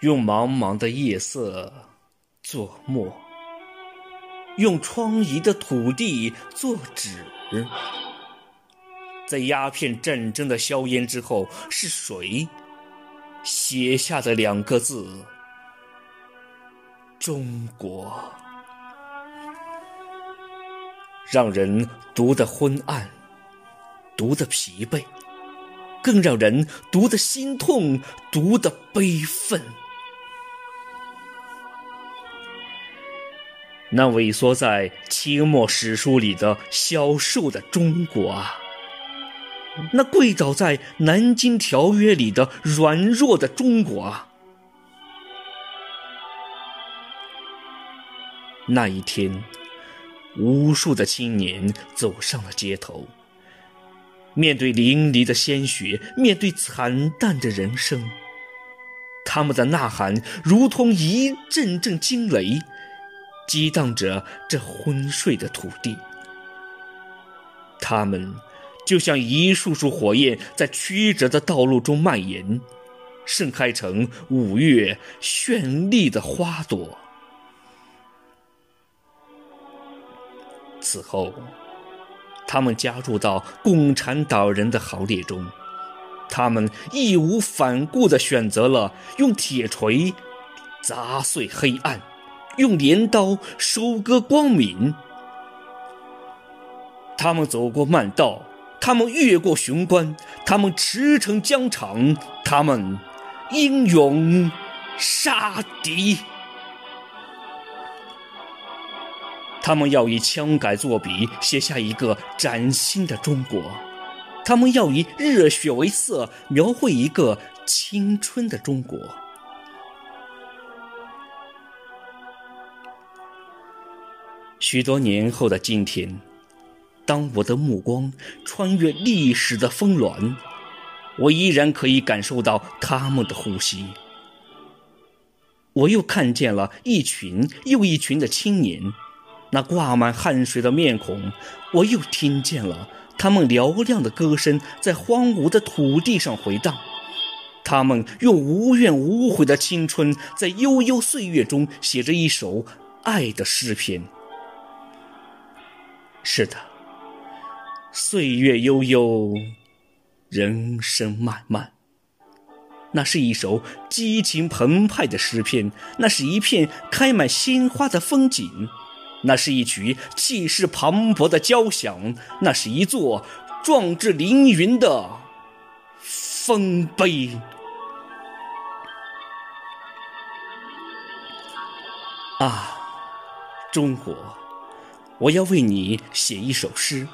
用茫茫的夜色作墨，用疮痍的土地作纸。在鸦片战争的硝烟之后，是谁写下的两个字？中国，让人读得昏暗，读得疲惫，更让人读得心痛，读得悲愤。那萎缩在清末史书里的消瘦的中国啊，那跪倒在南京条约里的软弱的中国啊，那一天，无数的青年走上了街头，面对淋漓的鲜血，面对惨淡的人生，他们的呐喊如同一阵阵惊雷。激荡着这昏睡的土地，他们就像一束束火焰，在曲折的道路中蔓延，盛开成五月绚丽的花朵。此后，他们加入到共产党人的行列中，他们义无反顾地选择了用铁锤砸碎黑暗。用镰刀收割光明。他们走过漫道，他们越过雄关，他们驰骋疆场，他们英勇杀敌。他们要以枪杆作笔，写下一个崭新的中国；他们要以热血为色，描绘一个青春的中国。许多年后的今天，当我的目光穿越历史的峰峦，我依然可以感受到他们的呼吸。我又看见了一群又一群的青年，那挂满汗水的面孔；我又听见了他们嘹亮的歌声在荒芜的土地上回荡。他们用无怨无悔的青春，在悠悠岁月中写着一首爱的诗篇。是的，岁月悠悠，人生漫漫。那是一首激情澎湃的诗篇，那是一片开满鲜花的风景，那是一曲气势磅礴的交响，那是一座壮志凌云的丰碑。啊，中国！我要为你写一首诗，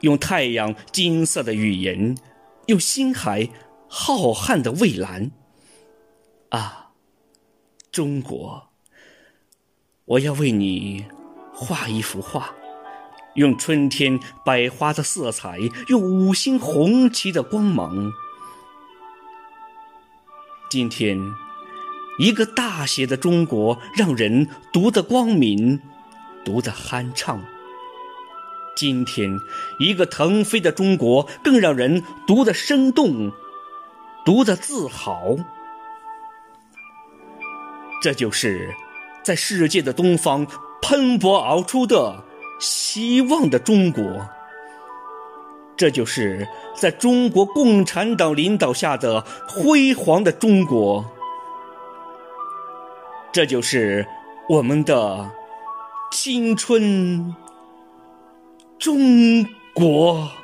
用太阳金色的语言，用星海浩瀚的蔚蓝。啊，中国！我要为你画一幅画，用春天百花的色彩，用五星红旗的光芒。今天，一个大写的中国，让人读得光明。读得酣畅。今天，一个腾飞的中国，更让人读得生动，读得自豪。这就是在世界的东方喷薄而出的希望的中国。这就是在中国共产党领导下的辉煌的中国。这就是我们的。青春，中国。